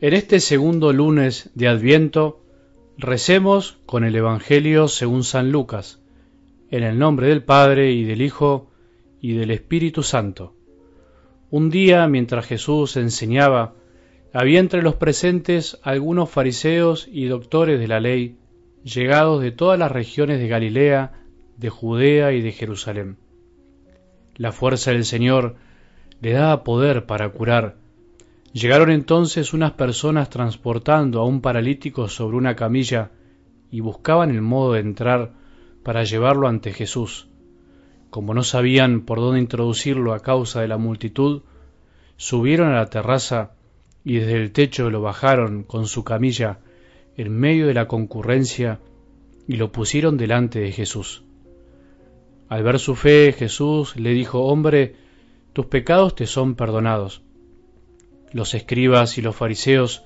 En este segundo lunes de Adviento, recemos con el Evangelio según San Lucas, en el nombre del Padre y del Hijo y del Espíritu Santo. Un día, mientras Jesús enseñaba, había entre los presentes algunos fariseos y doctores de la ley, llegados de todas las regiones de Galilea, de Judea y de Jerusalén. La fuerza del Señor le daba poder para curar, Llegaron entonces unas personas transportando a un paralítico sobre una camilla y buscaban el modo de entrar para llevarlo ante Jesús. Como no sabían por dónde introducirlo a causa de la multitud, subieron a la terraza y desde el techo lo bajaron con su camilla en medio de la concurrencia y lo pusieron delante de Jesús. Al ver su fe, Jesús le dijo, Hombre, tus pecados te son perdonados. Los escribas y los fariseos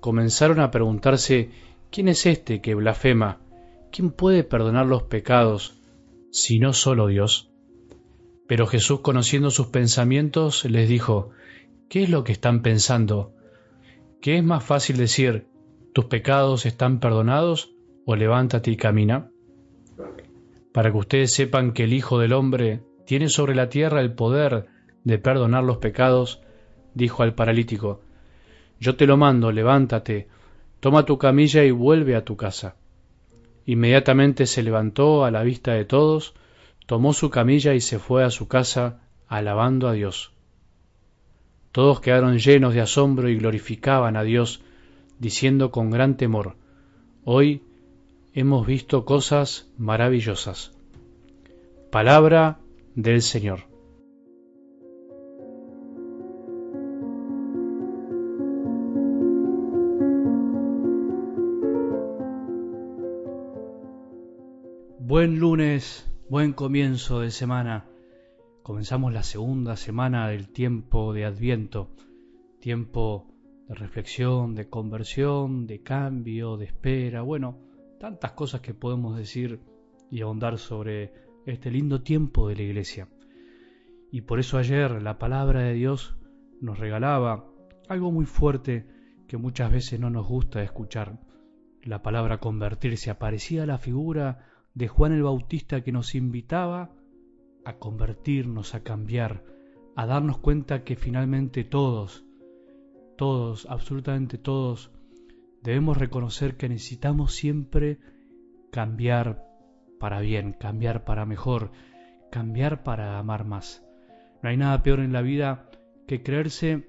comenzaron a preguntarse ¿Quién es este que blasfema? ¿Quién puede perdonar los pecados si no solo Dios? Pero Jesús, conociendo sus pensamientos, les dijo, ¿qué es lo que están pensando? ¿Qué es más fácil decir, tus pecados están perdonados o levántate y camina? Para que ustedes sepan que el Hijo del Hombre tiene sobre la tierra el poder de perdonar los pecados, dijo al paralítico, Yo te lo mando, levántate, toma tu camilla y vuelve a tu casa. Inmediatamente se levantó a la vista de todos, tomó su camilla y se fue a su casa, alabando a Dios. Todos quedaron llenos de asombro y glorificaban a Dios, diciendo con gran temor, Hoy hemos visto cosas maravillosas. Palabra del Señor. Buen lunes, buen comienzo de semana. Comenzamos la segunda semana del tiempo de Adviento, tiempo de reflexión, de conversión, de cambio, de espera, bueno, tantas cosas que podemos decir y ahondar sobre este lindo tiempo de la iglesia. Y por eso ayer la palabra de Dios nos regalaba algo muy fuerte que muchas veces no nos gusta escuchar. La palabra convertirse aparecía la figura de Juan el Bautista que nos invitaba a convertirnos, a cambiar, a darnos cuenta que finalmente todos, todos, absolutamente todos, debemos reconocer que necesitamos siempre cambiar para bien, cambiar para mejor, cambiar para amar más. No hay nada peor en la vida que creerse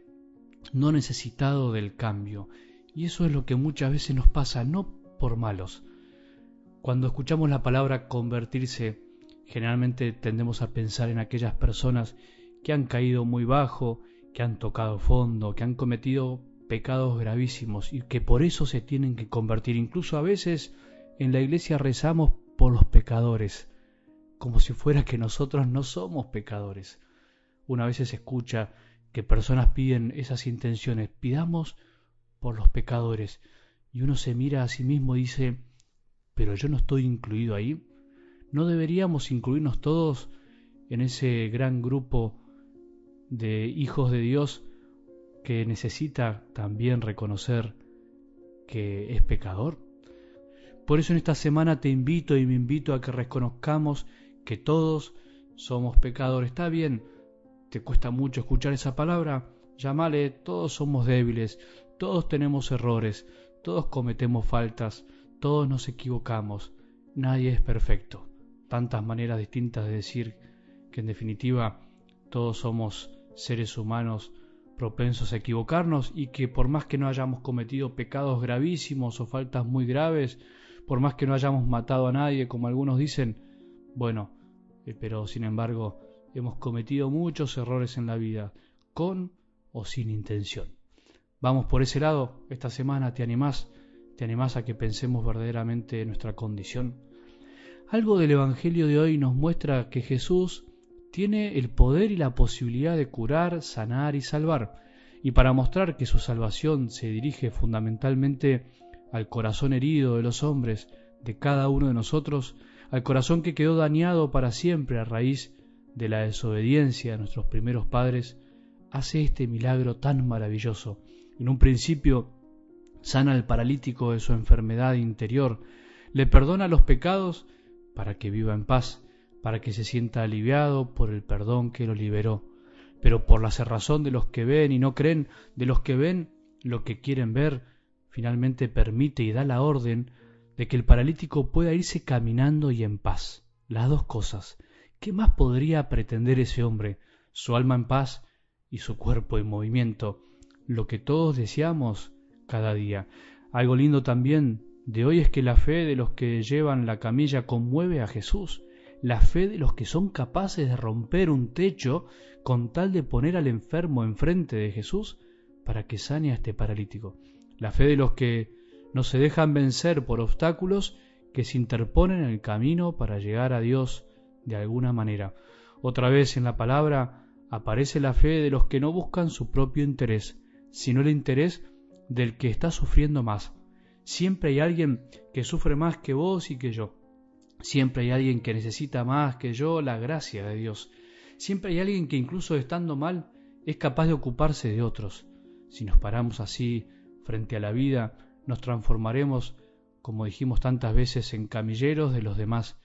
no necesitado del cambio. Y eso es lo que muchas veces nos pasa, no por malos, cuando escuchamos la palabra convertirse, generalmente tendemos a pensar en aquellas personas que han caído muy bajo, que han tocado fondo, que han cometido pecados gravísimos y que por eso se tienen que convertir. Incluso a veces en la iglesia rezamos por los pecadores, como si fuera que nosotros no somos pecadores. Una vez se escucha que personas piden esas intenciones, pidamos por los pecadores, y uno se mira a sí mismo y dice, pero yo no estoy incluido ahí. ¿No deberíamos incluirnos todos en ese gran grupo de hijos de Dios que necesita también reconocer que es pecador? Por eso en esta semana te invito y me invito a que reconozcamos que todos somos pecadores. Está bien, te cuesta mucho escuchar esa palabra, llámale, todos somos débiles, todos tenemos errores, todos cometemos faltas, todos nos equivocamos, nadie es perfecto. Tantas maneras distintas de decir que en definitiva todos somos seres humanos propensos a equivocarnos y que por más que no hayamos cometido pecados gravísimos o faltas muy graves, por más que no hayamos matado a nadie, como algunos dicen, bueno, eh, pero sin embargo hemos cometido muchos errores en la vida, con o sin intención. Vamos por ese lado, esta semana te animás ¿Te animás a que pensemos verdaderamente nuestra condición? Algo del Evangelio de hoy nos muestra que Jesús tiene el poder y la posibilidad de curar, sanar y salvar. Y para mostrar que su salvación se dirige fundamentalmente al corazón herido de los hombres, de cada uno de nosotros, al corazón que quedó dañado para siempre a raíz de la desobediencia de nuestros primeros padres, hace este milagro tan maravilloso En un principio sana al paralítico de su enfermedad interior, le perdona los pecados para que viva en paz, para que se sienta aliviado por el perdón que lo liberó. Pero por la cerrazón de los que ven y no creen, de los que ven lo que quieren ver, finalmente permite y da la orden de que el paralítico pueda irse caminando y en paz. Las dos cosas. ¿Qué más podría pretender ese hombre? Su alma en paz y su cuerpo en movimiento, lo que todos deseamos cada día. Algo lindo también de hoy es que la fe de los que llevan la camilla conmueve a Jesús, la fe de los que son capaces de romper un techo con tal de poner al enfermo enfrente de Jesús para que sane a este paralítico, la fe de los que no se dejan vencer por obstáculos que se interponen en el camino para llegar a Dios de alguna manera. Otra vez en la palabra aparece la fe de los que no buscan su propio interés, sino el interés del que está sufriendo más. Siempre hay alguien que sufre más que vos y que yo. Siempre hay alguien que necesita más que yo la gracia de Dios. Siempre hay alguien que incluso estando mal es capaz de ocuparse de otros. Si nos paramos así frente a la vida, nos transformaremos, como dijimos tantas veces, en camilleros de los demás,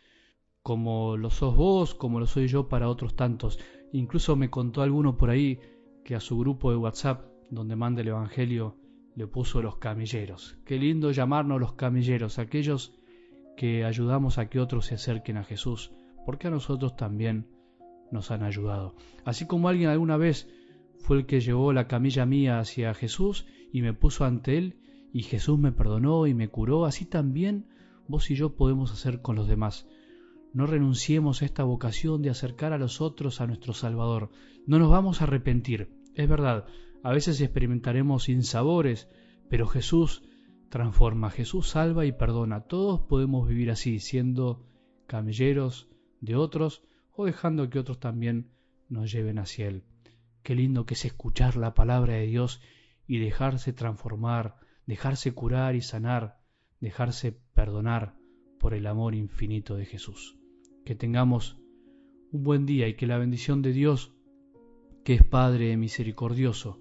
como lo sos vos, como lo soy yo para otros tantos. Incluso me contó alguno por ahí que a su grupo de WhatsApp, donde manda el Evangelio, le puso los camilleros. Qué lindo llamarnos los camilleros, aquellos que ayudamos a que otros se acerquen a Jesús, porque a nosotros también nos han ayudado. Así como alguien alguna vez fue el que llevó la camilla mía hacia Jesús y me puso ante él, y Jesús me perdonó y me curó, así también vos y yo podemos hacer con los demás. No renunciemos a esta vocación de acercar a los otros a nuestro Salvador. No nos vamos a arrepentir. Es verdad, a veces experimentaremos sinsabores, pero Jesús transforma, Jesús salva y perdona. Todos podemos vivir así, siendo camelleros de otros o dejando que otros también nos lleven hacia Él. Qué lindo que es escuchar la palabra de Dios y dejarse transformar, dejarse curar y sanar, dejarse perdonar por el amor infinito de Jesús que tengamos un buen día y que la bendición de Dios, que es Padre misericordioso,